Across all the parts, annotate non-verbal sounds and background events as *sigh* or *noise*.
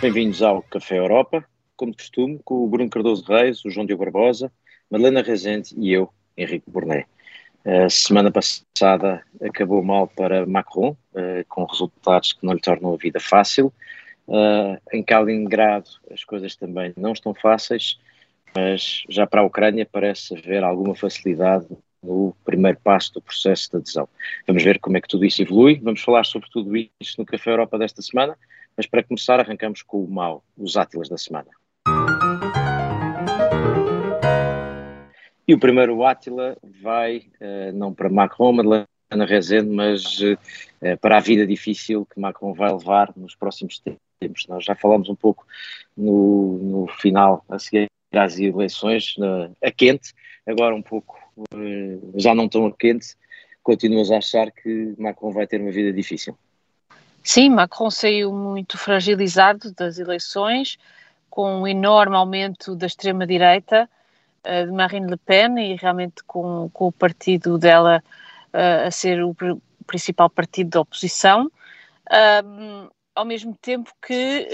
Bem-vindos ao Café Europa, como de costume, com o Bruno Cardoso Reis, o João Diogo Barbosa, Madalena Rezende e eu, Henrique Burnet. A semana passada acabou mal para Macron, uh, com resultados que não lhe tornam a vida fácil. Uh, em Kaliningrado as coisas também não estão fáceis, mas já para a Ucrânia parece haver alguma facilidade no primeiro passo do processo de adesão. Vamos ver como é que tudo isso evolui, vamos falar sobre tudo isso no Café Europa desta semana, mas para começar arrancamos com o mal, os átilas da semana. E o primeiro Átila vai uh, não para Macron, Madalena Rezende, mas uh, para a vida difícil que Macron vai levar nos próximos tempos. Nós já falamos um pouco no, no final, a seguir às eleições, uh, a quente, agora um pouco já não tão a quente. Continuas a achar que Macron vai ter uma vida difícil? Sim, Macron saiu muito fragilizado das eleições, com um enorme aumento da extrema-direita uh, de Marine Le Pen e realmente com, com o partido dela uh, a ser o principal partido da oposição, uh, ao mesmo tempo que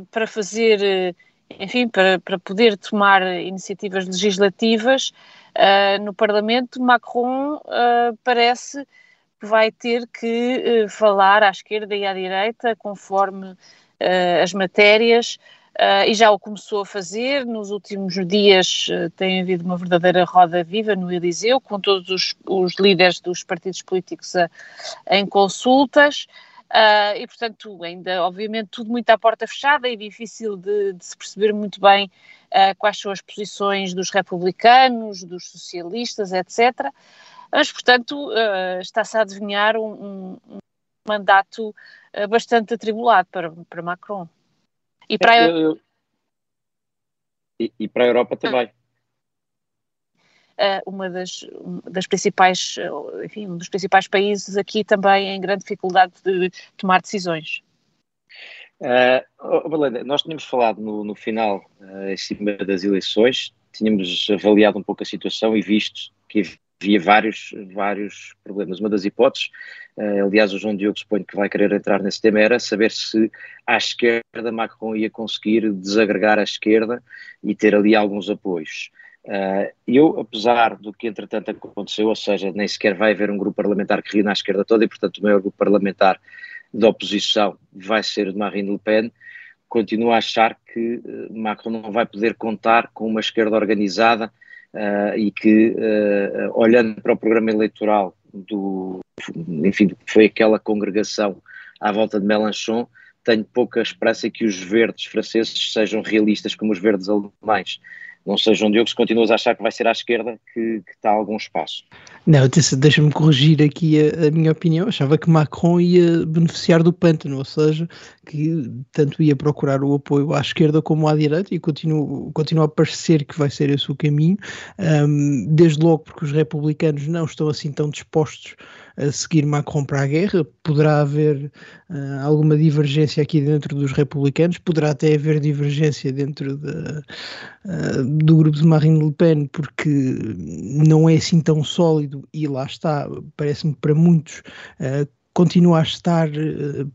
uh, para fazer, enfim, para, para poder tomar iniciativas legislativas no Parlamento, Macron parece vai ter que falar à esquerda e à direita conforme as matérias Uh, e já o começou a fazer. Nos últimos dias uh, tem havido uma verdadeira roda viva no Eliseu, com todos os, os líderes dos partidos políticos a, em consultas. Uh, e, portanto, ainda, obviamente, tudo muito à porta fechada e difícil de, de se perceber muito bem quais são as posições dos republicanos, dos socialistas, etc. Mas, portanto, está-se a adivinhar um, um, mandato bastante atribulado para, para Macron. E para a... Eu, e, e, para a Europa também. Uh, uma das, das principais, enfim, um dos principais países aqui também em grande dificuldade de tomar decisões. Uh, oh, Valenda, nós tínhamos falado no, no final, uh, em cima das eleições, tínhamos avaliado um pouco a situação e visto que havia vários, vários problemas. Uma das hipóteses, uh, aliás, o João Diogo suponho que vai querer entrar nesse tema, era saber se à esquerda Macron ia conseguir desagregar a esquerda e ter ali alguns apoios. Uh, eu, apesar do que entretanto aconteceu, ou seja, nem sequer vai haver um grupo parlamentar que reúna a esquerda toda e, portanto, o maior grupo parlamentar da oposição vai ser o de Marine Le Pen, continuo a achar que uh, Macron não vai poder contar com uma esquerda organizada uh, e que, uh, olhando para o programa eleitoral do, enfim, foi aquela congregação à volta de Mélenchon, tenho pouca esperança que os verdes franceses sejam realistas como os verdes alemães. Não sejam Diogo, se continuas a achar que vai ser à esquerda que, que está algum espaço. Não, deixa-me corrigir aqui a, a, minha opinião. Achava que Macron ia beneficiar do pântano, ou seja, que tanto ia procurar o apoio à esquerda como à direita e continua, continua a parecer que vai ser esse o caminho, um, desde logo porque os republicanos não estão assim tão dispostos a seguir Macron para a guerra. Poderá haver uh, alguma divergência aqui dentro dos republicanos, poderá até haver divergência dentro de, uh, do grupo de Marine Le Pen, porque não é assim tão sólido e lá está, parece-me para muitos. Uh, continua a estar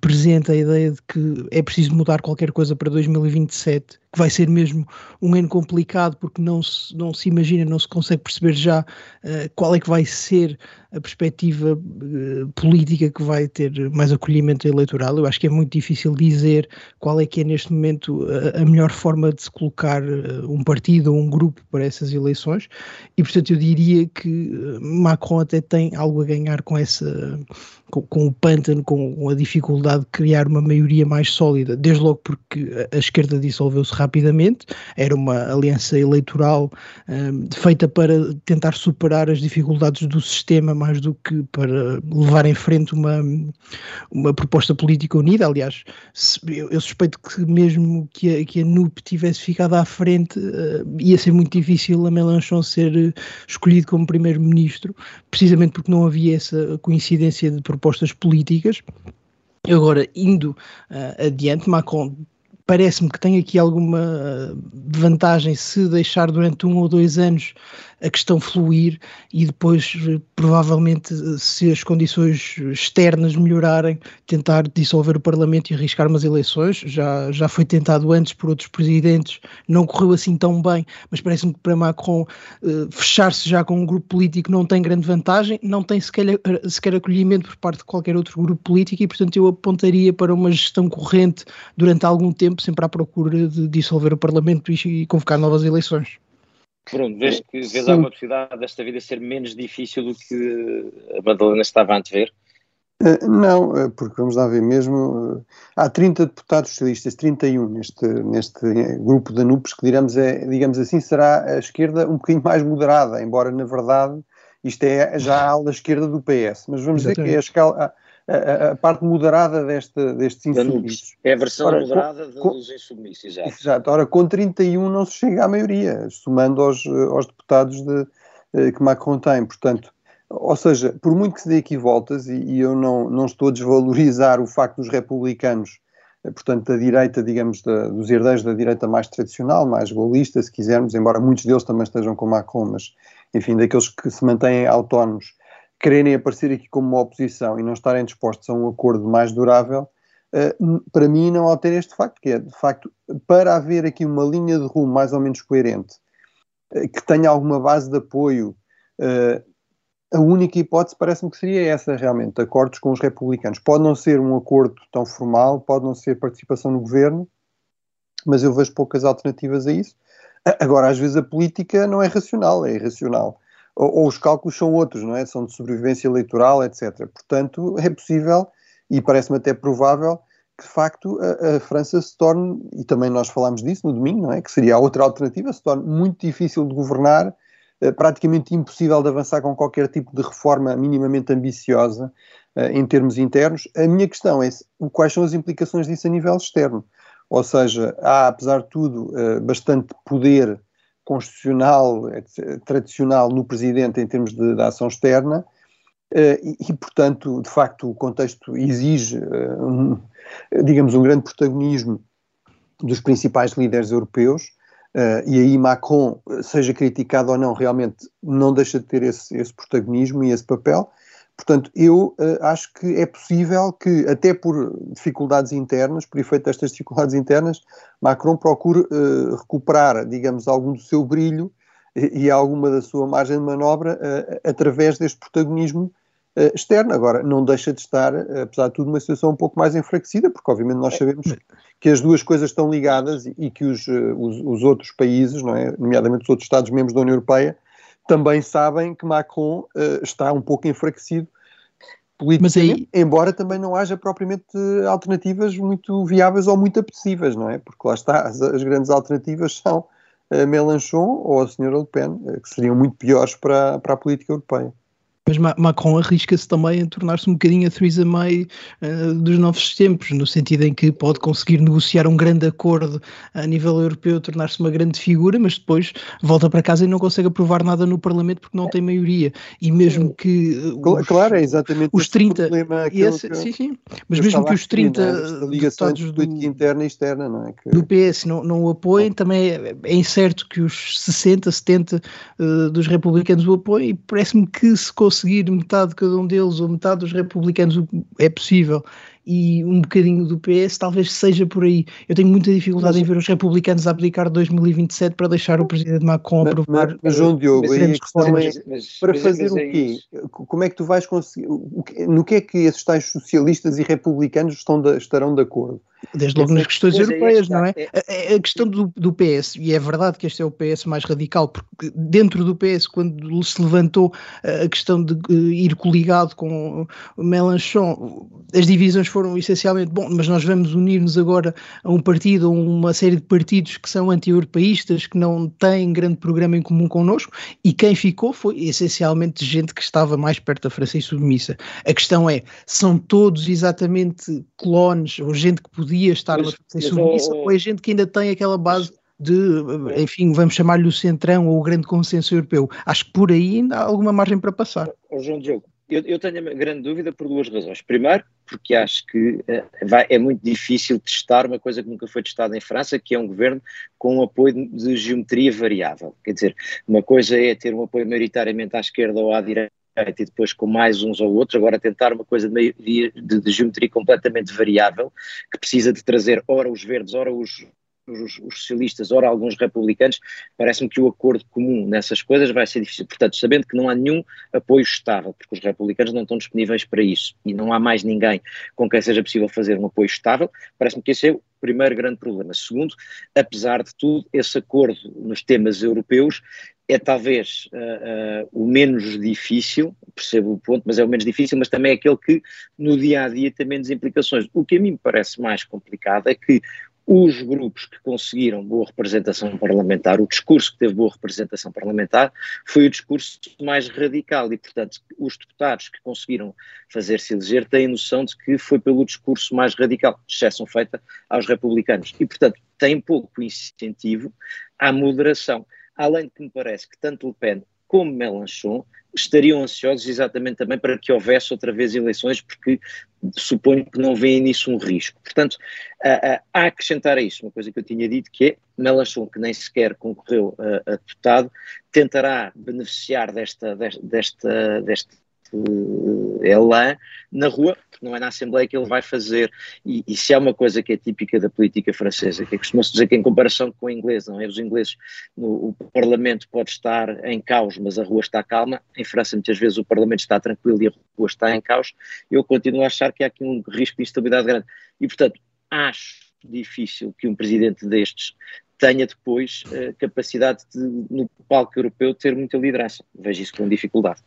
presente a ideia de que é preciso mudar qualquer coisa para 2027 que vai ser mesmo um ano complicado porque não se, não se imagina, não se consegue perceber já uh, qual é que vai ser a perspectiva uh, política que vai ter mais acolhimento eleitoral. Eu acho que é muito difícil dizer qual é que é neste momento a, a melhor forma de se colocar uh, um partido ou um grupo para essas eleições e portanto eu diria que Macron até tem algo a ganhar com essa com, com o pântano, com, com a dificuldade de criar uma maioria mais sólida, desde logo porque a, a esquerda dissolveu-se rapidamente. Era uma aliança eleitoral um, feita para tentar superar as dificuldades do sistema mais do que para levar em frente uma, uma proposta política unida. Aliás, se, eu, eu, suspeito que mesmo que a, que a NUP tivesse ficado à frente, uh, ia ser muito difícil a Mélenchon ser uh, escolhido como primeiro-ministro, precisamente porque não havia essa coincidência de propostas políticas. Agora, indo uh, adiante, Macron parece-me que tem aqui alguma vantagem se deixar durante um ou dois anos a questão fluir e depois, provavelmente, se as condições externas melhorarem, tentar dissolver o Parlamento e arriscar umas eleições. Já, já foi tentado antes por outros presidentes, não correu assim tão bem, mas parece-me que para Macron uh, fechar-se já com um grupo político não tem grande vantagem, não tem sequer, sequer acolhimento por parte de qualquer outro grupo político e, portanto, eu apontaria para uma gestão corrente durante algum tempo, sempre à procura de dissolver o Parlamento e, e convocar novas eleições. Bruno, vês, que, vês alguma possibilidade desta vida ser menos difícil do que a Madalena estava a antever? Uh, não, eh, porque vamos lá ver mesmo, uh, há 30 deputados socialistas, 31 neste, neste grupo da NUPES, que digamos, é, digamos assim será a esquerda um bocadinho mais moderada, embora na verdade isto é já a ala esquerda do PS, mas vamos Exatamente. dizer que é a escala, a, a, parte moderada deste, destes insubmissos. É a versão Ora, moderada com, dos insubmissos, exato. exato. Ora, com 31 não se chega à maioria, somando aos, aos deputados de, eh, que Macron tem. Portanto, ou seja, por muito que se dê aqui voltas, e, e eu não, não estou a desvalorizar o facto dos republicanos, eh, portanto, da direita, digamos, da, dos herdeiros da direita mais tradicional, mais golista, se quisermos, embora muitos deles também estejam com Macron, mas, enfim, daqueles que se mantêm autónomos quererem aparecer aqui como uma oposição e não estarem dispostos a um acordo mais durável, uh, para mim não altera este facto, que é, de facto, para haver aqui uma linha de rumo mais ou menos coerente, uh, que tenha alguma base de apoio, uh, a única hipótese parece-me que seria essa, realmente, acordos com os republicanos. Pode não ser um acordo tão formal, pode não ser participação no governo, mas eu vejo poucas alternativas a isso. Agora, às vezes a política não é racional, é irracional ou, ou, os cálculos são outros, não é? São de sobrevivência eleitoral, etc. Portanto, é possível e parece-me até provável que de facto a, a, França se torne, e também nós falámos disso no domingo, não é? Que seria a outra alternativa, se torne muito difícil de governar, eh, praticamente impossível de avançar com qualquer tipo de reforma minimamente ambiciosa eh, em termos internos. A minha questão é quais são as implicações disso a nível externo. Ou seja, há, apesar de tudo, eh, bastante poder constitucional, tradicional no Presidente em termos de, de ação externa, Uh, e, e, portanto, de facto, o contexto exige, uh, um, digamos, um grande protagonismo dos principais líderes europeus, uh, e aí Macron, seja criticado ou não, realmente não deixa de ter esse, esse protagonismo e esse papel, Portanto, eu uh, acho que é possível que, até por dificuldades internas, por efeito destas dificuldades internas, Macron procure uh, recuperar, digamos, algum do seu brilho e, e alguma da sua margem de manobra uh, através deste protagonismo externo. Agora, não deixa de estar, apesar de tudo, uma situação um pouco mais enfraquecida, porque obviamente nós sabemos que as duas coisas estão ligadas e, e que os, os, os, outros países, não é? nomeadamente os outros Estados-membros da União Europeia, também sabem que Macron uh, está um pouco enfraquecido politicamente, aí... embora também não haja propriamente alternativas muito viáveis ou muito apetecíveis, não é? Porque lá está, as, as grandes alternativas são uh, Mélenchon ou a senhora Le Pen, uh, que seriam muito piores para, para a política europeia. Mas Macron arrisca-se também a tornar-se um bocadinho a Theresa May uh, dos novos tempos, no sentido em que pode conseguir negociar um grande acordo a nível europeu, tornar-se uma grande figura, mas depois volta para casa e não consegue aprovar nada no Parlamento porque não tem maioria. E mesmo que. Os, claro, é exatamente os 30. Esse, que, sim, sim. Mas mesmo que os 30 é? ligações política interna e externa, não é? Que... Do PS não, não o apoiem, também é, é incerto que os 60, 70 uh, dos republicanos o apoiem e parece-me que se conseguir metade de cada um deles ou metade dos republicanos é possível e um bocadinho do PS, talvez seja por aí. Eu tenho muita dificuldade mas, em ver os republicanos abdicar 2027 para deixar o presidente Macron aprovar. Mas, mas João Diogo, aí a questão é mas, para fazer o é quê? Como é que tu vais conseguir? No que é que esses tais socialistas e republicanos estão de, estarão de acordo? Desde logo nas questões europeias, não é? A, a questão do, do, PS, e é verdade que este é o PS mais radical, porque dentro do PS, quando se levantou a questão de ir coligado com Mélenchon, as divisões foram essencialmente, bom, mas nós vamos unir-nos agora a um partido, a uma série de partidos que são anti-europeístas, que não têm grande programa em comum connosco, e quem ficou foi essencialmente gente que estava mais perto da França e submissa. A questão é, são todos exatamente clones, ou gente que podia estar mas, na França e submissa, ou é gente que ainda tem aquela base de, enfim, vamos chamar-lhe o centrão ou o grande consenso europeu. Acho que por aí ainda há alguma margem para passar. João Diogo, eu, eu, tenho uma grande dúvida por duas razões. Primeiro, porque acho que uh, vai, é muito difícil testar uma coisa que nunca foi testada em França, que é um governo com um apoio de geometria variável. Quer dizer, uma coisa é ter um apoio maioritariamente à esquerda ou à direita e depois com mais uns ou outros, agora tentar uma coisa de, de, de, geometria completamente variável, que precisa de trazer ora os verdes, ora os, os, os socialistas, ora alguns republicanos, parece-me que o acordo comum nessas coisas vai ser difícil. Portanto, sabendo que não há nenhum apoio estável, porque os republicanos não estão disponíveis para isso e não há mais ninguém com quem seja possível fazer um apoio estável, parece-me que esse é o primeiro grande problema. Segundo, apesar de tudo, esse acordo nos temas europeus é talvez uh, uh, o menos difícil, percebo o ponto, mas é o menos difícil, mas também é aquele que no dia a dia tem menos implicações. O que a mim me parece mais complicado é que os grupos que conseguiram boa representação parlamentar, o discurso que teve boa representação parlamentar, foi o discurso mais radical e, portanto, os deputados que conseguiram fazer-se eleger têm noção de que foi pelo discurso mais radical, exceção feita aos republicanos. E, portanto, têm pouco incentivo à moderação. Além de que me parece que tanto Le Pen como Mélenchon estariam ansiosos exatamente também para que houvesse outra vez eleições, porque suponho que não veem nisso um risco. Portanto, há a acrescentar a isso uma coisa que eu tinha dito, que é Mélenchon, que nem sequer concorreu a, a deputado, tentará beneficiar desta, desta, desta, deste elan na rua, não é na Assembleia que ele vai fazer. E, e se há uma coisa que é típica da política francesa, que é costuma-se dizer que em comparação com o inglês, não é? Os ingleses, no, o Parlamento pode estar em caos, mas a rua está calma. Em França, muitas vezes, o Parlamento está tranquilo e a rua está em caos. Eu continuo a achar que há aqui um risco de instabilidade grande. E, portanto, acho difícil que um presidente destes tenha depois uh, capacidade de, no palco europeu, ter muita liderança. Vejo isso com dificuldade.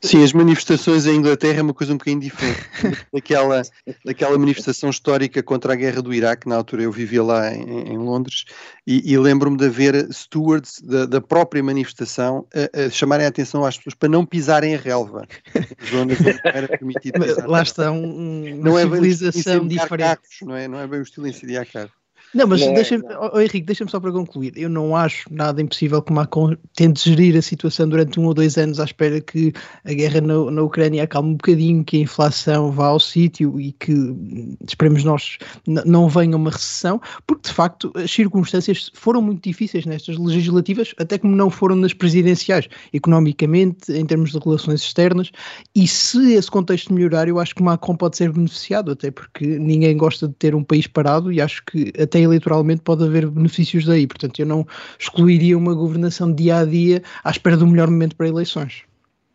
Sim, as manifestações em Inglaterra é uma coisa um bocadinho diferente *laughs* daquela, daquela manifestação histórica contra a guerra do Iraque. Na altura eu vivia lá em, em Londres e, e lembro-me de haver stewards da, da própria manifestação a, a, chamarem a atenção às pessoas para não pisarem a relva. Zonas onde era permitido pisar. Lá está um, uma não é civilização diferente. Carros, não, é, não é bem o estilo incendiar carros. Não, mas é, deixa-me, oh, Henrique, deixa-me só para concluir. Eu não acho nada impossível que Macron tente gerir a situação durante um ou dois anos à espera que a guerra na, na Ucrânia acalme um bocadinho, que a inflação vá ao sítio e que, esperemos nós, não venha uma recessão, porque de facto as circunstâncias foram muito difíceis nestas legislativas, até como não foram nas presidenciais, economicamente, em termos de relações externas, e se esse contexto melhorar, eu acho que Macron pode ser beneficiado, até porque ninguém gosta de ter um país parado e acho que até até eleitoralmente pode haver benefícios daí. Portanto, eu não excluiria uma governação dia a dia à espera do melhor momento para eleições.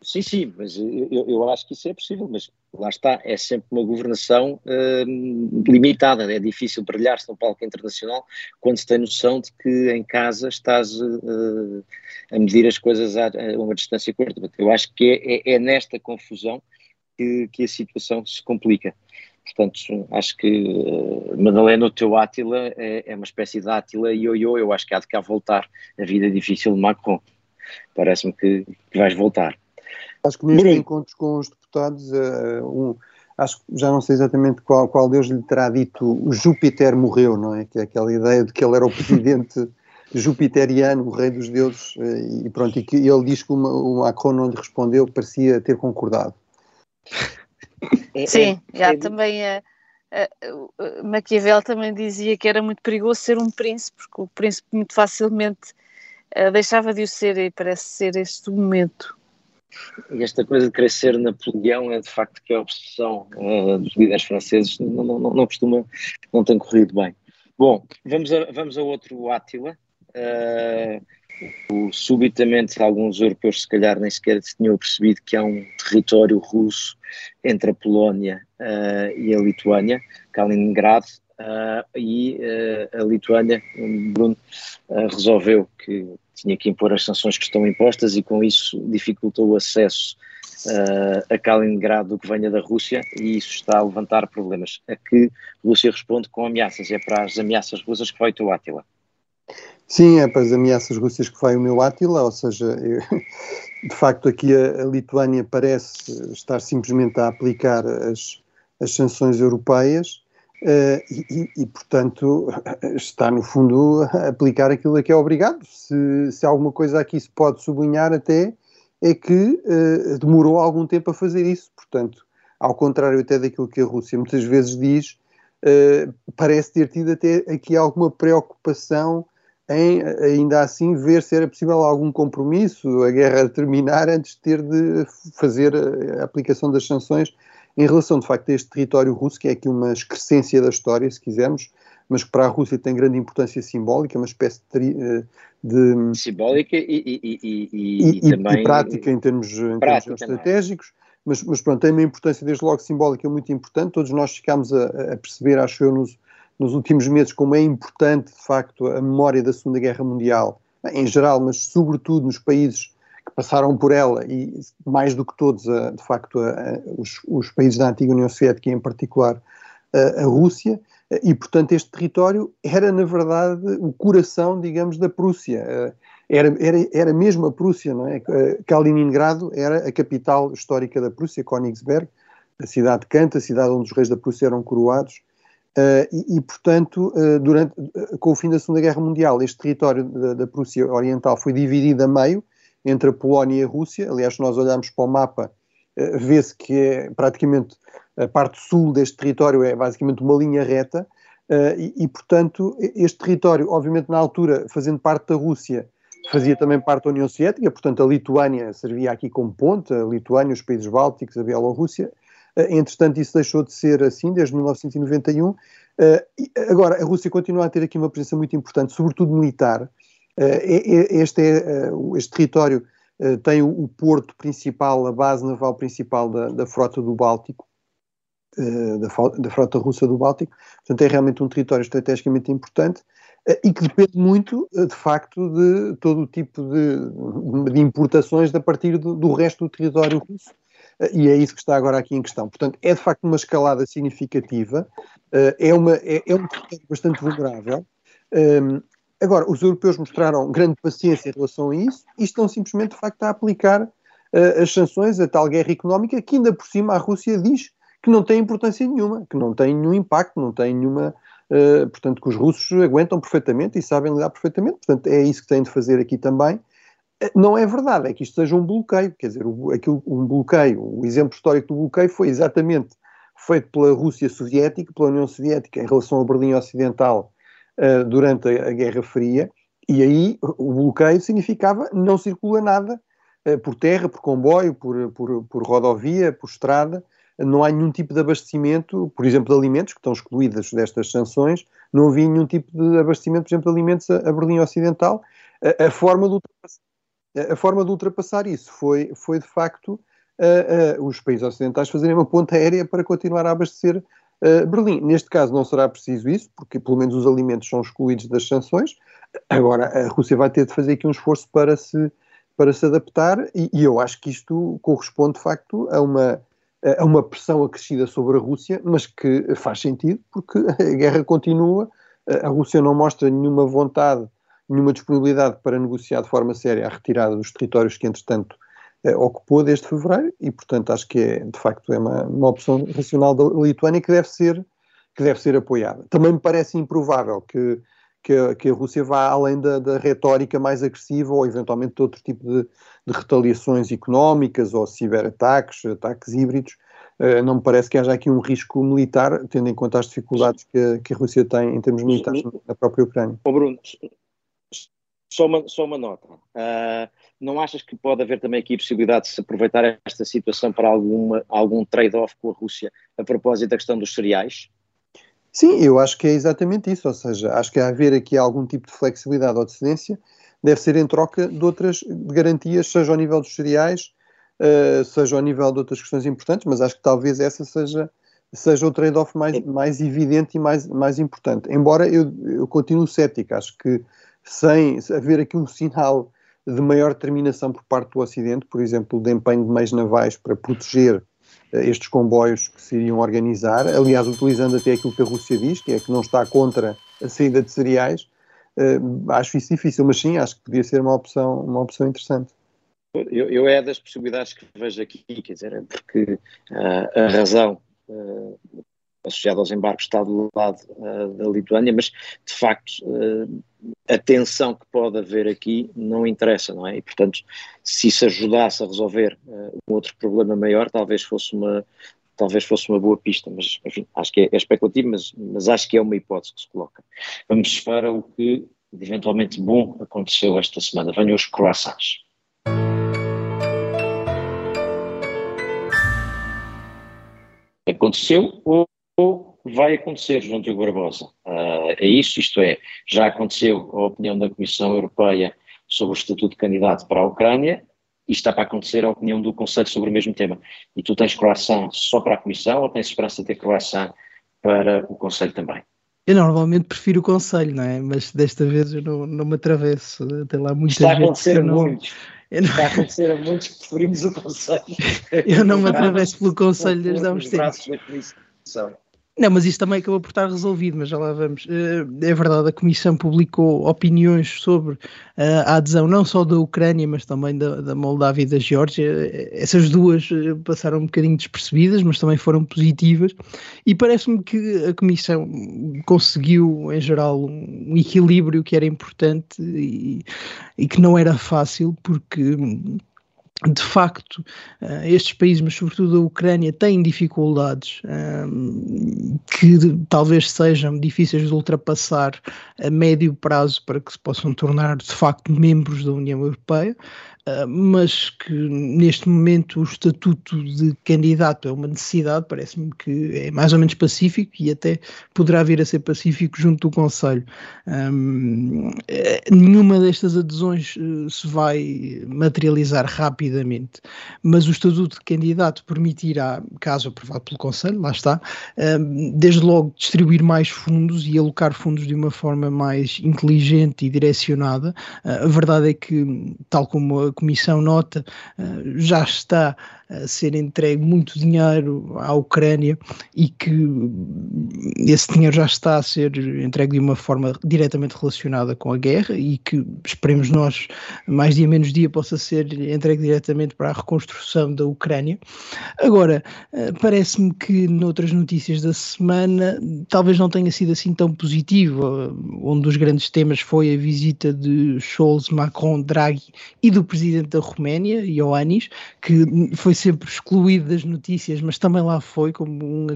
Sim, sim, mas eu, eu acho que isso é possível, mas lá está, é sempre uma governação uh, limitada, é difícil brilhar-se no palco internacional quando se tem noção de que em casa estás uh, a medir as coisas a, a, uma distância curta. Eu acho que é, é, é nesta confusão que, que a situação se complica. Portanto, acho que uh, Madalena, o teu Átila é, é, uma espécie de Átila e ioiô. Eu acho que há de cá voltar a vida difícil de Macron. Parece-me que, que, vais voltar. Acho que nestes encontros com os deputados, uh, um, acho que já não sei exatamente qual, qual Deus lhe terá dito o Júpiter morreu, não é? Que é aquela ideia de que ele era o presidente *laughs* jupiteriano, o rei dos deuses, uh, e pronto, e que ele diz que o Macron não lhe respondeu, parecia ter concordado. É, Sim, é, já é, também a, a, a, Maquiavel também dizia que era muito perigoso ser um príncipe, porque o príncipe muito facilmente uh, deixava de o ser e parece ser este momento. E esta coisa de querer ser Napoleão é de facto que é a obsessão uh, dos líderes franceses, não, não, não, não, costuma, não tem corrido bem. Bom, vamos a, vamos a outro Átila. Uh, subitamente alguns europeus se calhar nem sequer tinham percebido que há um território russo entre a Polónia uh, e a Lituânia, Kaliningrado, uh, e uh, a Lituânia, Bruno, resolveu que tinha que impor as sanções que estão impostas e com isso dificultou o acesso a Kaliningrado do que venha da Rússia e isso está a levantar problemas. A que a Rússia responde com ameaças, é para as ameaças russas que vai o Átila. Sim, é para as ameaças russas que vai o meu Átila, ou seja, eu, *laughs* de facto aqui a, a, Lituânia parece estar simplesmente a aplicar as, as sanções europeias uh, e, e, portanto, *laughs* está no fundo a aplicar aquilo a que é obrigado. Se, se alguma coisa aqui se pode sublinhar até, é que uh, demorou algum tempo a fazer isso. Portanto, ao contrário até daquilo que a Rússia muitas vezes diz, uh, parece ter tido até aqui alguma preocupação em, ainda assim, ver se era possível algum compromisso, a guerra terminar antes de ter de fazer a aplicação das sanções em relação, de facto, a este território russo, que é aqui uma excrescência da história, se quisermos, mas que para a Rússia tem grande importância simbólica, uma espécie de. Eh, de simbólica e, e, e, e, também. Prática em termos, em termos estratégicos. Mas, mas pronto, tem uma importância desde logo simbólica muito importante. Todos nós ficámos a, a perceber, acho eu, nos, nos últimos meses, como é importante, de facto, a memória da Segunda Guerra Mundial, em geral, mas sobretudo nos países que passaram por ela, e mais do que todos, de facto, os, os, países da antiga União Soviética, em particular a Rússia, e, portanto, este território era, na verdade, o coração, digamos, da Prússia. Era, era, era mesmo a Prússia, não é? Kaliningrado era a capital histórica da Prússia, Königsberg, a cidade de Canta, a cidade onde os reis da Prússia eram coroados. Uh, e, e, portanto, uh, durante, uh, com o fim da Segunda Guerra Mundial, este território da, da, Prússia Oriental foi dividido a meio entre a Polónia e a Rússia. Aliás, se nós olharmos para o mapa, vê-se que é praticamente a parte sul deste território é basicamente uma linha reta, e, e, portanto, este território, obviamente, na altura, fazendo parte da Rússia, fazia também parte da União Soviética, portanto, a Lituânia servia aqui como ponte, a Lituânia, os países bálticos, a Bielorrússia. Uh, entretanto, isso deixou de ser assim desde 1991. Uh, agora, a Rússia continua a ter aqui uma presença muito importante, sobretudo militar. este, é, este território tem o, porto principal, a base naval principal da, da frota do Báltico, eh, da, frota russa do Báltico. Portanto, é realmente um território estrategicamente importante eh, e que depende muito, eh, de facto, de todo o tipo de, de importações a partir do, do, resto do território russo. E é isso que está agora aqui em questão. Portanto, é de facto uma escalada significativa, é, uma, é, é um território bastante vulnerável. Ehm, agora, os europeus mostraram grande paciência em relação a isso e estão simplesmente, de facto, a aplicar as sanções, a tal guerra económica, que ainda por cima a Rússia diz que não tem importância nenhuma, que não tem nenhum impacto, não tem nenhuma. Uh, portanto, que os russos aguentam perfeitamente e sabem lidar perfeitamente. Portanto, é isso que têm de fazer aqui também. Uh, não é verdade, é que isto seja um bloqueio. Quer dizer, aquilo, um bloqueio, o exemplo histórico do bloqueio foi exatamente feito pela Rússia Soviética, pela União Soviética, em relação a Berlim Ocidental uh, durante a, a, Guerra Fria. E aí o bloqueio significava não circula nada por terra, por comboio, por, por, por rodovia, por estrada não há nenhum tipo de abastecimento, por exemplo, de alimentos, que estão excluídos destas sanções, não havia nenhum tipo de abastecimento, por exemplo, de alimentos a, a Berlim Ocidental. A, a, forma de ultrapassar, a forma de ultrapassar isso foi, foi de facto, os países ocidentais fazerem uma ponta aérea para continuar a abastecer Berlim. Neste caso não será preciso isso, porque pelo menos os alimentos são excluídos das sanções. Agora, a Rússia vai ter de fazer aqui um esforço para se, para se adaptar, e, e eu acho que isto corresponde de facto a uma a uma pressão acrescida sobre a Rússia, mas que faz sentido porque a guerra continua, a Rússia não mostra nenhuma vontade, nenhuma disponibilidade para negociar de forma séria a retirada dos territórios que, entretanto, eh, ocupou desde fevereiro e, portanto, acho que é, de facto, é uma, uma opção racional da Lituânia que deve ser que deve ser apoiada. Também me parece improvável que que a, que a Rússia vá além da, da, retórica mais agressiva ou eventualmente de outro tipo de, de retaliações económicas ou ciberataques, ataques híbridos. Uh, não me parece que haja aqui um risco militar, tendo em conta as dificuldades que a, que a Rússia tem em termos militares na própria Ucrânia. Oh Bruno, só uma, só uma nota. Uh, não achas que pode haver também aqui a possibilidade de se aproveitar esta situação para alguma, algum trade-off com a Rússia a propósito da questão dos cereais? Sim, eu acho que é exatamente isso, ou seja, acho que haver aqui algum tipo de flexibilidade ou de cedência deve ser em troca de outras garantias, seja ao nível dos cereais, uh, seja ao nível de outras questões importantes, mas acho que talvez essa seja, seja o trade-off mais, mais evidente e mais, mais importante. Embora eu, eu continue cético, acho que sem haver aqui um sinal de maior determinação por parte do Ocidente, por exemplo, de empenho de meios navais para proteger eh, estes comboios que se iriam organizar, aliás, utilizando até aquilo que a Rússia diz, que é que não está contra a saída de cereais, uh, acho isso difícil, mas sim, acho que podia ser uma opção, uma opção interessante. Eu, eu é das possibilidades que vejo aqui, quer dizer, porque uh, a razão uh, associado aos embargos está do lado uh, da Lituânia, mas de facto a tensão que pode haver aqui não interessa, não é? E portanto, se isso ajudasse a resolver uh, um outro problema maior, talvez fosse uma talvez fosse uma boa pista, mas enfim, acho que é, é especulativo, mas, mas acho que é uma hipótese que se coloca. Vamos para o que eventualmente bom aconteceu esta semana. Venham os croissants. Aconteceu ou vai acontecer, João Diogo Barbosa? Uh, é isso, isto é, já aconteceu a opinião da Comissão Europeia sobre o estatuto de candidato para a Ucrânia e está para acontecer a opinião do Conselho sobre o mesmo tema. E tu tens croissant só para a Comissão ou tens esperança de ter croissant para o Conselho também? Eu normalmente prefiro o Conselho, não é? Mas desta vez eu não, não me atravesso. Tem lá muita Está a acontecer não... muitos. Não... Está a acontecer a muitos que preferimos o Conselho. *laughs* eu não me atravesso pelo Conselho desde há uns tempos. Não, mas isso também acabou por estar resolvido, mas já lá vamos. Eh, é verdade, a Comissão publicou opiniões sobre eh, a adesão não só da Ucrânia, mas também da, da Moldávia e da Geórgia. Essas duas eh, passaram um bocadinho despercebidas, mas também foram positivas. E parece-me que a Comissão conseguiu, em geral, um equilíbrio que era importante e, e que não era fácil, porque de facto, uh, estes países, mas sobretudo a Ucrânia, têm dificuldades um, que talvez sejam difíceis de ultrapassar a médio prazo para que se possam tornar de facto membros da União Europeia. Ah, mas que neste momento o estatuto de candidato é uma necessidade, parece-me que é mais ou menos pacífico e até poderá vir a ser pacífico junto do Conselho. Eh, nenhuma destas adesões uh, se vai materializar rapidamente, mas o estatuto de candidato permitirá, caso aprovado pelo Conselho, lá está, desde logo distribuir mais fundos e alocar fundos de uma forma mais inteligente e direcionada. Uh, a verdade é que, tal como a Comissão nota, eh, já está a ser entregue muito dinheiro à Ucrânia e que esse dinheiro já está a ser entregue de uma forma diretamente relacionada com a guerra e que esperemos nós, mais dia menos dia, possa ser entregue diretamente para a reconstrução da Ucrânia. Agora, eh, parece-me que noutras notícias da semana talvez não tenha sido assim tão positivo. Um dos grandes temas foi a visita de Scholz, Macron, Draghi e do presidente da Roménia, Ioannis, que foi sempre excluído das notícias, mas também lá foi como um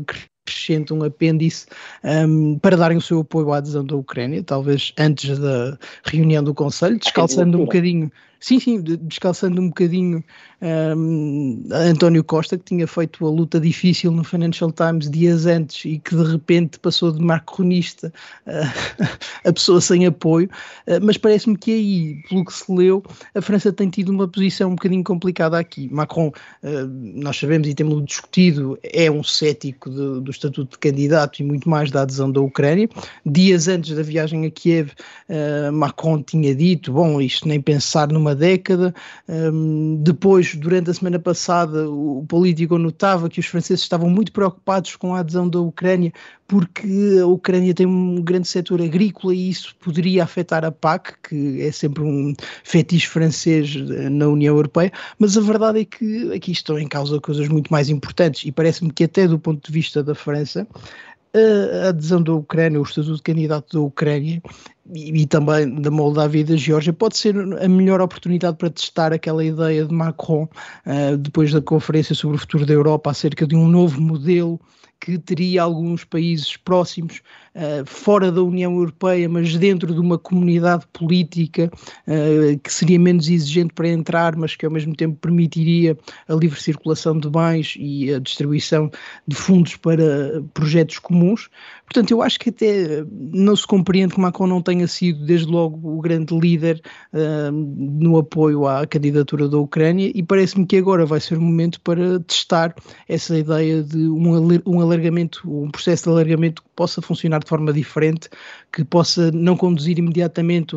acrescento, um apêndice um, para darem o seu apoio à adesão da Ucrânia, talvez antes da reunião do Conselho, descalçando um bocadinho Sim, sim, descalçando um bocadinho um, António Costa, que tinha feito a luta difícil no Financial Times dias antes e que de repente passou de macronista uh, *laughs* a pessoa sem apoio, uh, mas parece-me que aí, pelo que se leu, a França tem tido uma posição um bocadinho complicada aqui. Macron, uh, nós sabemos e temos discutido, é um cético do estatuto de candidato e muito mais da adesão da Ucrânia. Dias antes da viagem a Kiev, Macron tinha dito, bom, isto nem pensar numa uma década. Um, depois, durante a semana passada, o político notava que os franceses estavam muito preocupados com a adesão da Ucrânia, porque a Ucrânia tem um grande setor agrícola e isso poderia afetar a PAC, que é sempre um fetiche francês eh, na União Europeia. Mas a verdade é que aqui estão em causa coisas muito mais importantes e parece-me que, até do ponto de vista da França, a adesão da Ucrânia, o estatuto de candidato da Ucrânia e, e, também da Moldávia e da Geórgia pode ser a melhor oportunidade para testar aquela ideia de Macron uh, depois da conferência sobre o futuro da Europa acerca de um novo modelo que teria alguns países próximos uh, fora da União Europeia, mas dentro de uma comunidade política uh, que seria menos exigente para entrar, mas que ao mesmo tempo permitiria a livre circulação de bens e a distribuição de fundos para projetos comuns. Portanto, eu acho que até não se compreende que Macron não tenha sido, desde logo, o grande líder uh, no apoio à candidatura da Ucrânia e parece-me que agora vai ser o momento para testar essa ideia de um, um alargamento, um processo de alargamento que possa funcionar de forma diferente, que possa não conduzir imediatamente,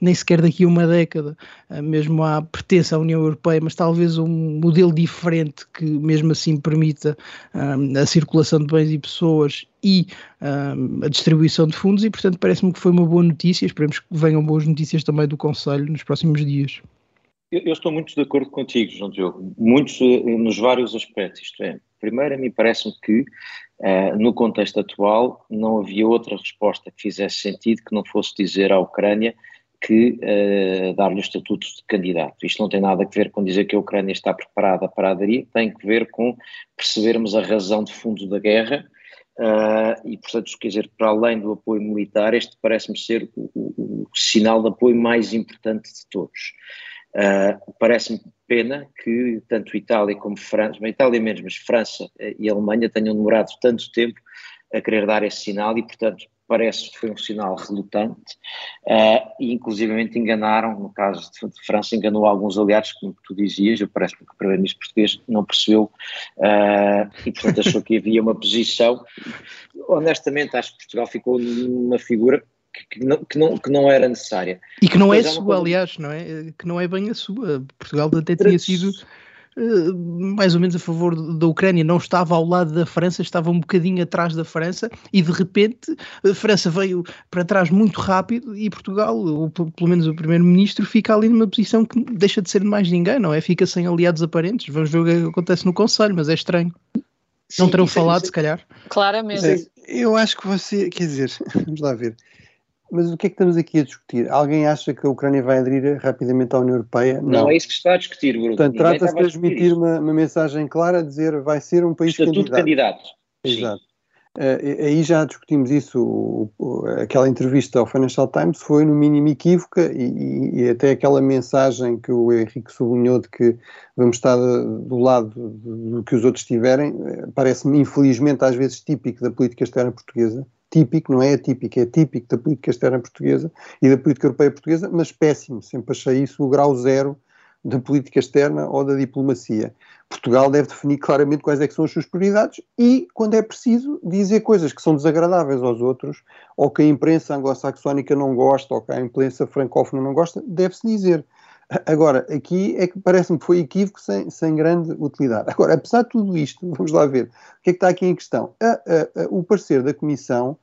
nem sequer daqui a uma década, uh, mesmo à pertença à União Europeia, mas talvez um modelo diferente que mesmo assim permita uh, a circulação de bens e pessoas e uh, a distribuição de fundos e, portanto, parece-me que foi uma boa notícia. Esperemos que venham boas notícias também do Conselho nos próximos dias. Eu, eu estou muito de acordo contigo, João Diogo, muitos eh, nos vários aspectos. Isto é, primeiro, a mim parece-me que Uh, no contexto atual, não havia outra resposta que fizesse sentido que não fosse dizer à Ucrânia que uh, dar-lhe o estatuto de candidato. Isto não tem nada a ver com dizer que a Ucrânia está preparada para aderir, tem que ver com percebermos a razão de fundo da guerra uh, e, portanto, quer dizer, para além do apoio militar, este parece-me ser o, o, o, sinal de apoio mais importante de todos. Uh, parece-me pena que tanto Itália como França, Itália menos, mas França e Alemanha tenham demorado tanto tempo a querer dar esse sinal e, portanto, parece que foi um sinal relutante. Uh, e inclusivamente enganaram, no caso de França, enganou alguns aliados, como tu dizias, eu parece-me que o primeiro-ministro português não percebeu uh, e portanto achou que havia uma posição, honestamente acho que Portugal ficou numa figura que, que, não, que, não, que não era necessária. E que não é sua, coisa... aliás, não é? Que não é bem a sua. Portugal até tinha sido eh, mais ou menos a favor da Ucrânia, não estava ao lado da França, estava um bocadinho atrás da França e de repente a França veio para trás muito rápido e Portugal, ou pelo menos o primeiro-ministro, fica ali numa posição que deixa de ser de mais ninguém, não é? Fica sem aliados aparentes. Vamos ver o que acontece no Conselho, mas é estranho. Sim, não terão falado, se calhar. Claramente. Eu acho que você, quer dizer, *laughs* vamos lá ver. Mas o que é que estamos aqui a discutir? Alguém acha que a Ucrânia vai aderir rapidamente à União Europeia? Não, não é isso que se está a discutir, Bruno. Portanto, trata-se de transmitir uma, uma, mensagem clara, a dizer vai ser um país Estatuto candidato. candidato. Exato. Uh, aí já discutimos isso, o, o, aquela entrevista ao Financial Times foi no mínimo equívoca e, e, até aquela mensagem que o Henrique sublinhou de que vamos estar do lado do que os outros tiverem, eh, parece-me infelizmente às vezes típico da política externa portuguesa, típico, não é atípico, é típico da política externa portuguesa e da política europeia portuguesa, mas péssimo. Sempre achei isso o grau zero da política externa ou da diplomacia. Portugal deve definir claramente quais é são as suas prioridades e, quando é preciso, dizer coisas que são desagradáveis aos outros, ou que a imprensa anglo-saxónica não gosta, ou que a imprensa francófona não gosta, deve-se dizer. Agora, aqui é que parece-me que foi equívoco sem, sem grande utilidade. Agora, apesar de tudo isto, *laughs* vamos lá ver, o que é que está aqui em questão? A, a, a, o parecer da Comissão,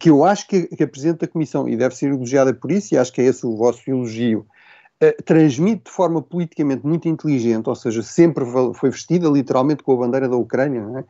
que eu acho que, que a Presidente da Comissão, e deve ser elogiada por isso, e acho que é esse o vosso elogio, uh, transmite de forma politicamente muito inteligente, ou seja, sempre foi vestida literalmente com a bandeira da Ucrânia, é?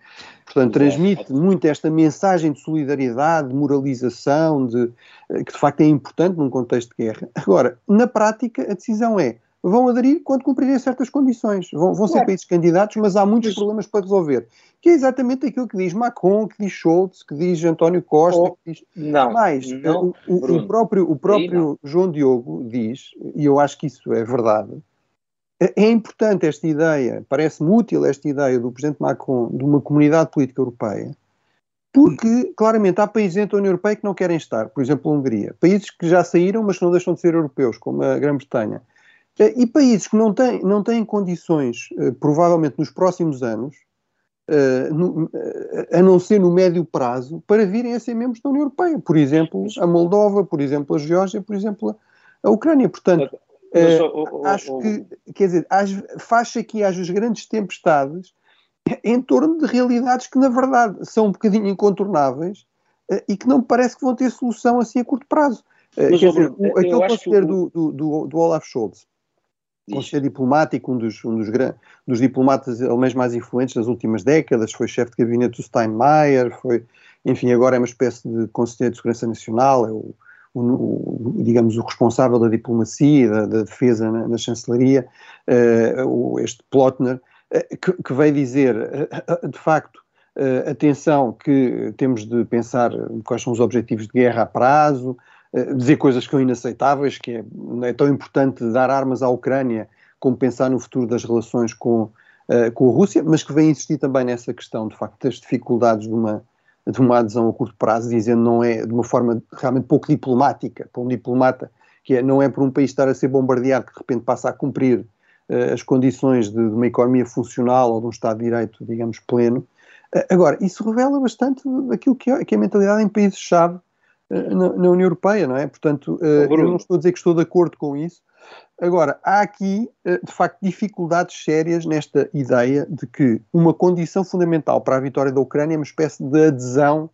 Portanto, transmite muito esta mensagem de solidariedade, de moralização, de, uh, que de facto é importante num contexto de guerra. Agora, na prática, a decisão é vão aderir quando cumprirem certas condições. Vão, vão ser países candidatos, mas há muitos problemas para resolver. Que é exatamente aquilo que diz Macron, que diz Schultz, que diz António Costa, oh, que diz... Não, mas não, o, o, próprio, o próprio João Diogo diz, e eu acho que isso é verdade, é, é importante esta ideia, parece-me útil esta ideia do Presidente Macron de uma comunidade política europeia, porque claramente há países dentro da União Europeia que não querem estar, por exemplo a Hungria, países que já saíram mas que não deixam de ser europeus, como a Grã-Bretanha, eh, e países que não têm, não têm condições, eh, provavelmente nos próximos anos, eh, a não ser no médio prazo, para virem a ser membros da União Europeia. Por exemplo, a Moldova, por exemplo, a Geórgia, por exemplo, a Ucrânia. Portanto, acho que, quer dizer, faz aqui às grandes tempestades em torno de realidades que, na verdade, são um bocadinho incontornáveis e que não me parece que vão ter solução assim a curto prazo. Mas, quer dizer, aquele conselheiro do, do, do, do Olaf Scholz, conselheiro diplomático, um dos, um dos, dos diplomatas alemães mais influentes das últimas décadas, foi chefe de gabinete do Steinmeier, foi, enfim, agora é uma espécie de conselheiro de segurança nacional, é o, o, o digamos, o responsável da diplomacia, da, da defesa na, na chancelaria, uh, este Plotner, uh, que, que, veio dizer, uh, de facto, atenção que temos de pensar quais são os objetivos de guerra a prazo, dizer coisas que são inaceitáveis, que é, é, tão importante dar armas à Ucrânia como pensar no futuro das relações com, uh, com a Rússia, mas que vem insistir também nessa questão, de facto, das dificuldades de uma, de uma adesão a curto prazo, dizendo não é de uma forma realmente pouco diplomática, para um diplomata, que é, não é por um país estar a ser bombardeado que de repente passa a cumprir uh, as condições de, de, uma economia funcional ou de um Estado de Direito, digamos, pleno. Uh, agora, isso revela bastante aquilo que é, que é a mentalidade em países-chave eh, na, na, União Europeia, não é? Portanto, uh, eu não estou a dizer que estou de acordo com isso. Agora, há aqui, uh, de facto, dificuldades sérias nesta ideia de que uma condição fundamental para a vitória da Ucrânia é uma espécie de adesão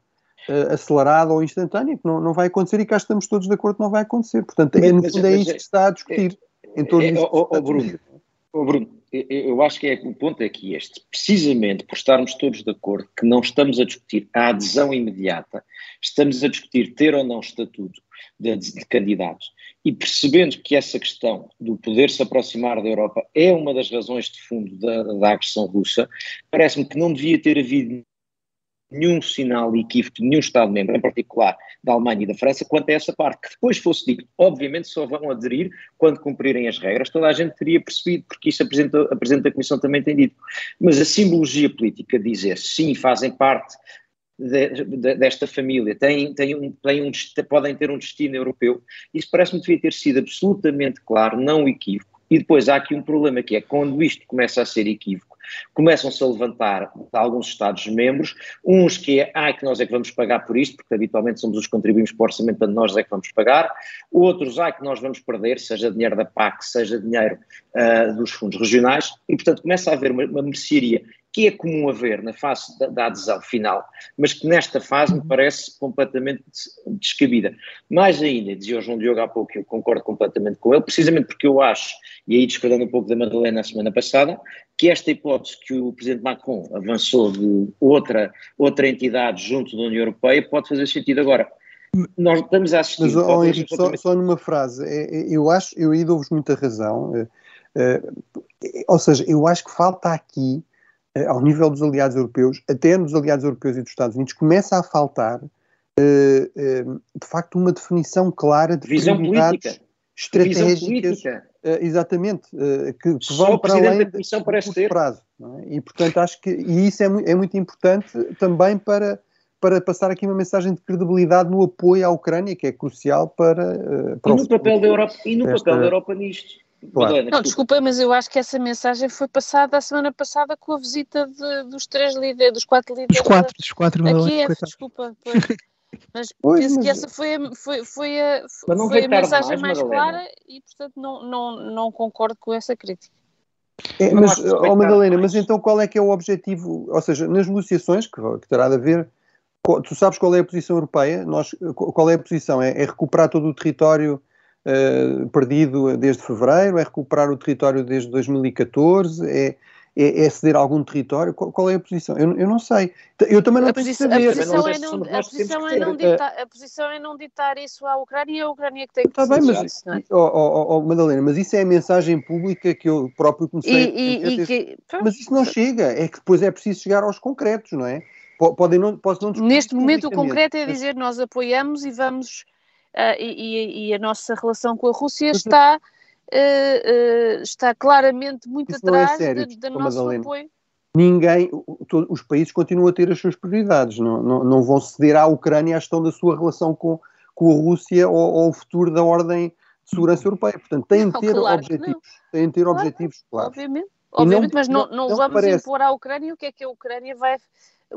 uh, acelerada ou instantânea, que não, não vai acontecer e cá estamos todos de acordo que não vai acontecer. Portanto, é, no fundo é isso que se está a discutir é, em torno é, disso. Oh, oh, Bruno, oh, Bruno, eu acho que é, o ponto é que este, precisamente por estarmos todos de acordo que não estamos a discutir a adesão imediata, estamos a discutir ter ou não estatuto de, de candidatos e percebendo que essa questão do poder se aproximar da Europa é uma das razões de fundo da, da agressão russa, parece-me que não devia ter havido nenhum sinal equívoco de nenhum Estado-membro, em particular da Alemanha e da França, quanto a essa parte, que depois fosse dito, obviamente só vão aderir quando cumprirem as regras, toda a gente teria percebido, porque isso a Presidente, a Presidente da Comissão também tem dito. Mas a simbologia política dizer sim, fazem parte de, de, desta família, têm, têm um, têm um, podem ter um destino europeu, isso parece-me devia ter sido absolutamente claro, não equívoco. E depois há aqui um problema que é quando isto começa a ser equívoco, começam-se a levantar alguns Estados-membros, uns que é, ah, que nós é que vamos pagar por isto, porque habitualmente somos os contribuintes para o orçamento, portanto nós é que vamos pagar, outros, ah, que nós vamos perder, seja dinheiro da PAC, seja dinheiro uh, dos fundos regionais, e portanto começa a haver uma, uma mercearia que é comum haver na fase da, da, adesão final, mas que nesta fase me uhum. parece completamente descabida. Mais ainda, dizia o João Diogo há pouco, eu concordo completamente com ele, precisamente porque eu acho, e aí discordando um pouco da Madalena na semana passada, que esta hipótese que o Presidente Macron avançou de outra, outra entidade junto da União Europeia pode fazer sentido agora. Nós estamos a assistir... Mas, oh, Henrique, só, só, numa frase, é, é, eu acho, eu aí dou-vos muita razão, é, ou seja, eu acho que falta aqui ao nível dos aliados europeus, até nos aliados europeus e dos Estados Unidos, começa a faltar, eh, eh, de facto, uma definição clara de visão política estratégicas, exatamente, que, que vão para além da parece ter. prazo. É? E, portanto, acho que e isso é, é muito importante também para para passar aqui uma mensagem de credibilidade no apoio à Ucrânia, que é crucial para, para e no papel da Europa e no papel da Europa nisto. Claro. Não, desculpa, mas eu acho que essa mensagem foi passada a semana passada com a visita de, dos três líderes, dos quatro líderes. Dos quatro, dos quatro. Aqui é, desculpa. *laughs* Pois. Mas pois, penso mas... que essa foi a, foi, foi a, foi a mensagem mais, mais clara e, portanto, não, não, não concordo com essa crítica. É, mas, oh, Madalena, mas então qual é que é o objetivo? Ou seja, nas negociações, que, que terá de haver, tu sabes qual é a posição europeia? Nós, qual é a posição? É, é recuperar todo o território uh, perdido desde fevereiro? É recuperar o território desde 2014? É, é, é ceder algum território? Qual, qual, é a posição? Eu, eu não sei. Eu também não a preciso saber. A posição, é não, a, posição é não ditar, a posição é não ditar isso à Ucrânia e a Ucrânia que tem que Está bem, mas, isso, é? oh, oh, oh, Madalena, mas isso é a mensagem pública que eu próprio comecei e, a e, que, Mas isso não chega. É que depois é preciso chegar aos concretos, não é? Podem não, posso não Neste momento o concreto é dizer nós apoiamos e vamos uh, e, e, a nossa relação com a Rússia está, uh, uh, está claramente muito Isso atrás é sério, do nosso Madalena. apoio. Ninguém, todos, os países continuam a ter as suas prioridades, não, não, não vão ceder à Ucrânia a questão da sua relação com, com a Rússia ou, ou o futuro da ordem de segurança europeia. Portanto, têm de ter claro objetivos, têm de ter claro, objetivos claros. Obviamente, obviamente não, mas não, não, não vamos parece. impor à Ucrânia o que é que a Ucrânia vai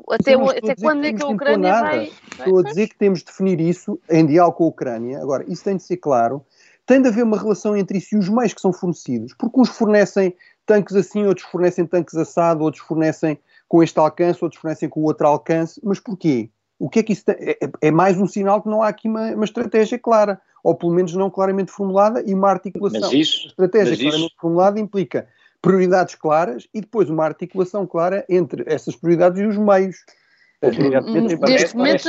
até, até quando é que a Ucrânia vai, Estou a dizer que temos de definir isso em diálogo com a Ucrânia. Agora, isso tem de ser claro. Tem de haver uma relação entre isso e os meios que são fornecidos, porque uns fornecem tanques assim, outros fornecem tanques assado, outros fornecem com este alcance, outros fornecem com o outro alcance. Mas porquê? O que é que isso tem? É, é mais um sinal que não há aqui uma, uma, estratégia clara, ou pelo menos não claramente formulada, e uma articulação. Mas isso, estratégia mas claramente isso... formulada implica prioridades claras e depois uma articulação clara entre essas prioridades e os meios. Neste, momento,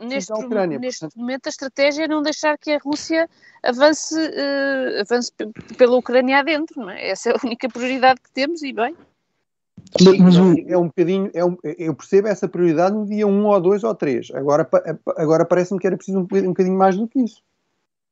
neste, Ucrânia, neste portanto... momento, a estratégia é não deixar que a Rússia avance, uh, avance pela Ucrânia adentro, não é? Essa é a única prioridade que temos e bem. Sim, mas é um bocadinho, é um, eu percebo essa prioridade no dia 1 um, ou 2 ou 3. Agora, agora parece-me que era preciso um, um bocadinho mais do que isso.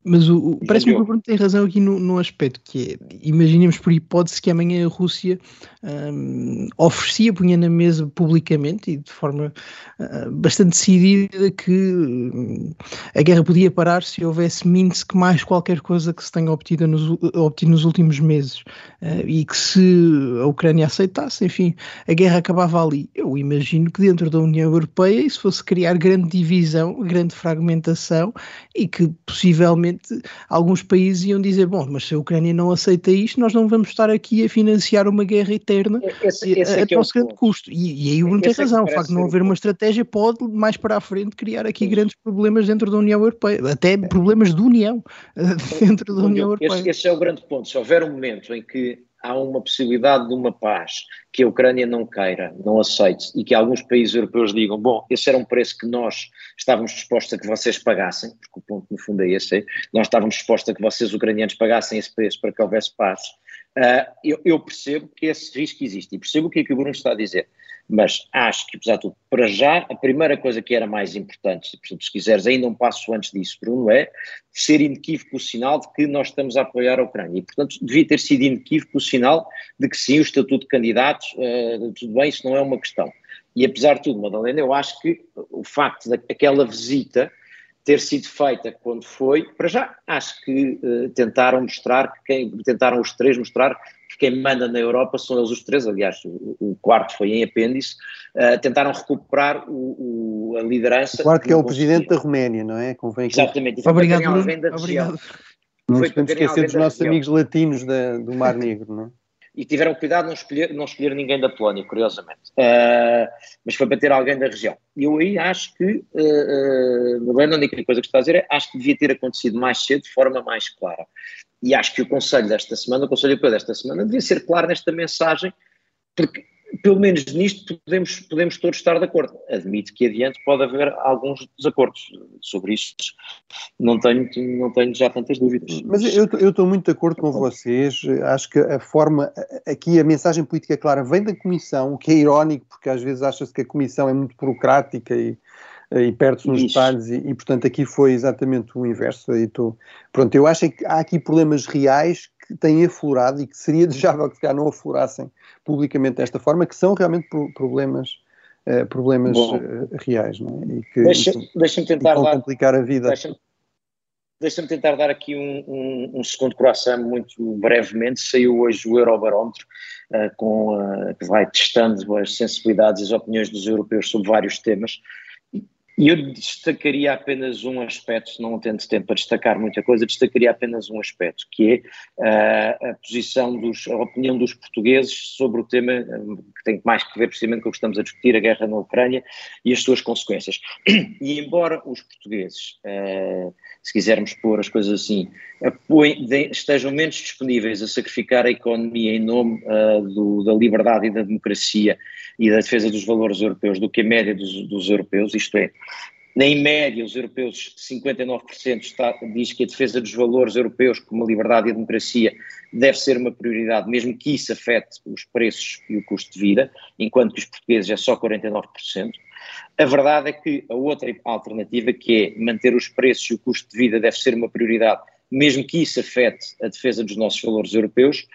Mas parece-me que o Bruno tem razão aqui no, no, aspecto que é, imaginemos por hipótese que amanhã a Rússia um, oferecia, punha na mesa publicamente e de forma uh, bastante decidida que um, a guerra podia parar se houvesse Minsk mais qualquer coisa que se tenha obtido nos, obtido nos últimos meses uh, e que se a Ucrânia aceitasse, enfim, a guerra acabava ali. Eu imagino que dentro da União Europeia isso fosse criar grande divisão, grande fragmentação e que possivelmente alguns países iam dizer: bom, mas se a Ucrânia não aceita isto, nós não vamos estar aqui a financiar uma guerra eterna esse, esse a, a nosso grande custo. E, e aí o Bruno tem é razão: o facto de não haver uma estratégia pode, mais para a frente, criar aqui grandes problemas dentro da União Europeia, até problemas de união *laughs* dentro da União Europeia. Esse, esse é o grande ponto. Se houver um momento em que há uma possibilidade de uma paz que a Ucrânia não queira, não aceite e que alguns países europeus digam: bom, esse era um preço que nós estávamos dispostos a que vocês pagassem, porque o ponto no fundo é esse, é, nós estávamos dispostos a que vocês, ucranianos, pagassem esse preço para que houvesse paz. Uh, eu, eu, percebo que esse risco existe e percebo o que é que o Bruno está a dizer mas acho que, apesar de tudo, para já, a primeira coisa que era mais importante, se quiseres ainda um passo antes disso, Bruno, é ser inequívoco o sinal de que nós estamos a apoiar a Ucrânia. E, portanto, devia ter sido inequívoco o sinal de que sim, o estatuto de candidatos, uh, tudo bem, isso não é uma questão. E apesar de tudo, Madalena, eu acho que o facto daquela visita ter sido feita quando foi, para já, acho que uh, tentaram mostrar, que quem, tentaram os três mostrar que quem manda na Europa são eles os três, aliás, o, o quarto foi em apêndice, uh, tentaram recuperar o, o, a liderança. O quarto que é o presidente da Roménia, não é? Convém que... Exatamente. Obrigado. Obrigado. Não nos podemos esquecer dos nossos amigos latinos da, do Mar Negro, não é? E tiveram cuidado de não escolher, não escolher ninguém da Polónia, curiosamente. Uh, mas foi para ter alguém da região. E eu aí acho que, uh, uh, a única coisa que está a dizer é acho que devia ter acontecido mais cedo, de forma mais clara. E acho que o Conselho desta semana, o Conselho Europeu desta semana, devia ser claro nesta mensagem, porque pelo menos nisto podemos, podemos todos estar de acordo. Admito que adiante pode haver alguns desacordos sobre isto. Não tenho, não tenho já tantas dúvidas. Mas eu, eu estou muito de acordo com vocês. Acho que a forma, aqui a mensagem política clara vem da Comissão, o que é irónico, porque às vezes acha-se que a Comissão é muito burocrática e, e perde-se nos detalhes e, e, portanto aqui foi exatamente o inverso. E tô, pronto, eu acho que há aqui problemas reais que têm aflorado e que seria *laughs* desejável que não aflorassem publicamente desta forma, que são realmente problemas, uh, problemas uh, reais, não é? E que deixa-me deixa tentar dar, complicar a vida. Deixa-me deixa tentar dar aqui um, um, um, segundo coração muito brevemente. Saiu hoje o Eurobarómetro, uh, com, que vai testando as sensibilidades e as opiniões dos europeus sobre vários temas. E eu destacaria apenas um aspecto, não tendo tempo para destacar muita coisa, destacaria apenas um aspecto, que é uh, a posição, dos, a opinião dos portugueses sobre o tema que tem mais que ver precisamente com o que estamos a discutir, a guerra na Ucrânia e as suas consequências. E embora os portugueses, uh, se quisermos pôr as coisas assim, apoiem, de, estejam menos disponíveis a sacrificar a economia em nome uh, do, da liberdade e da democracia e da defesa dos valores europeus do que a média dos, dos europeus, isto é, em média, os europeus, 59% está, diz que a defesa dos valores europeus, como a liberdade e a democracia, deve ser uma prioridade, mesmo que isso afete os preços e o custo de vida, enquanto que os portugueses é só 49%. A verdade é que a outra alternativa, que é manter os preços e o custo de vida, deve ser uma prioridade, mesmo que isso afete a defesa dos nossos valores europeus,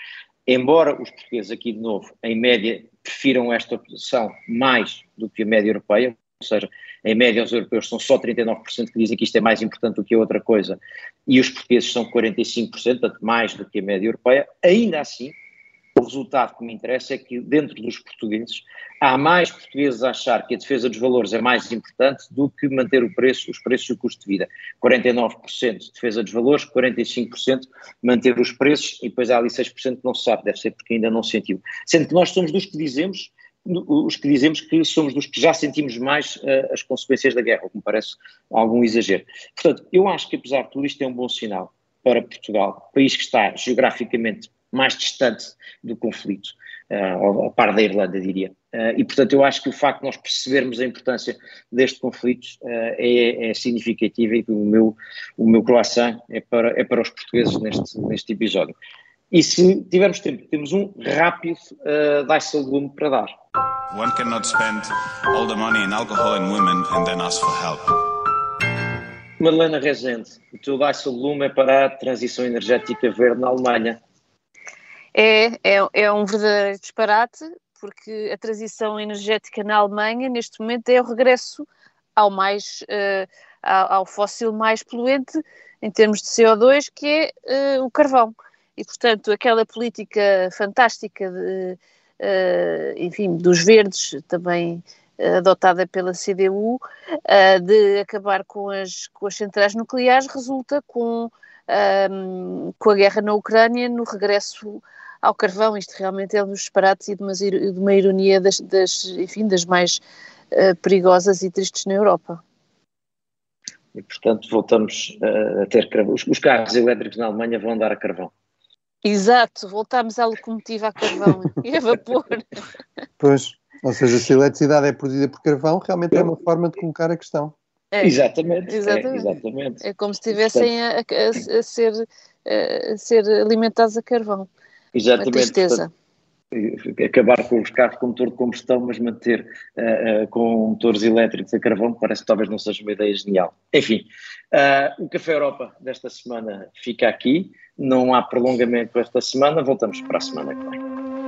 embora os portugueses aqui de novo, em média, prefiram esta opção mais do que a média europeia, ou seja, em média os europeus são só 39% que dizem que isto é mais importante do que outra coisa, e os portugueses são 45%, portanto mais do que a média europeia, ainda assim, o resultado que me interessa é que dentro dos portugueses há mais portugueses a achar que a defesa dos valores é mais importante do que manter o preço, os preços e o custo de vida. 49% de defesa dos valores, 45% manter os preços e depois há ali 6% que não se sabe, deve ser porque ainda não sentiu. Sendo que nós somos dos que dizemos os que dizemos que somos dos que já sentimos mais uh, as consequências da guerra, o que me parece algum exagero. Portanto, eu acho que apesar de tudo isto é um bom sinal para Portugal, país que está geograficamente mais distante do conflito, uh, ao par da Irlanda, diria. Uh, e, portanto, eu acho que o facto de nós percebermos a importância deste conflito uh, é, é, significativo e que o meu, o meu croissant é para, é para os portugueses neste, neste episódio. E se tivermos tempo, temos um rápido uh, Dijsselbloem para dar. One cannot spend all the money in alcohol and women and then ask for help. Madalena Rezende, o teu Dijsselbloem é para a transição energética verde na Alemanha. É, é, é um verdadeiro disparate, porque a transição energética na Alemanha, neste momento, é o regresso ao mais uh, ao, ao, fóssil mais poluente em termos de CO2, que é uh, o carvão e, portanto, aquela política fantástica, de, uh, enfim, dos verdes, também uh, adotada pela CDU, uh, eh, de acabar com as, com as centrais nucleares, resulta com, ehm, com a guerra na Ucrânia no regresso ao carvão. Isto realmente é um dos disparates e de uma, de uma ironia das, das, enfim, das mais perigosas e tristes na Europa. E, portanto, voltamos a ter carvão. Os, os carros elétricos na Alemanha vão andar a carvão. Exato, voltamos à locomotiva a carvão *laughs* e a vapor. Pois, ou seja, se a eletricidade é produzida por carvão, realmente é uma forma de colocar a questão. É, exatamente, exatamente. É, exatamente. É como se estivessem a, a, a, ser, a ser alimentados a carvão. Exatamente. Uma tristeza. Portanto, acabar com os carros com motor de combustão, mas manter uh, uh, com motores elétricos a carvão, parece que talvez não seja uma ideia genial. Enfim, uh, o Café Europa desta semana fica aqui. Não há prolongamento esta semana, voltamos para a semana que vem.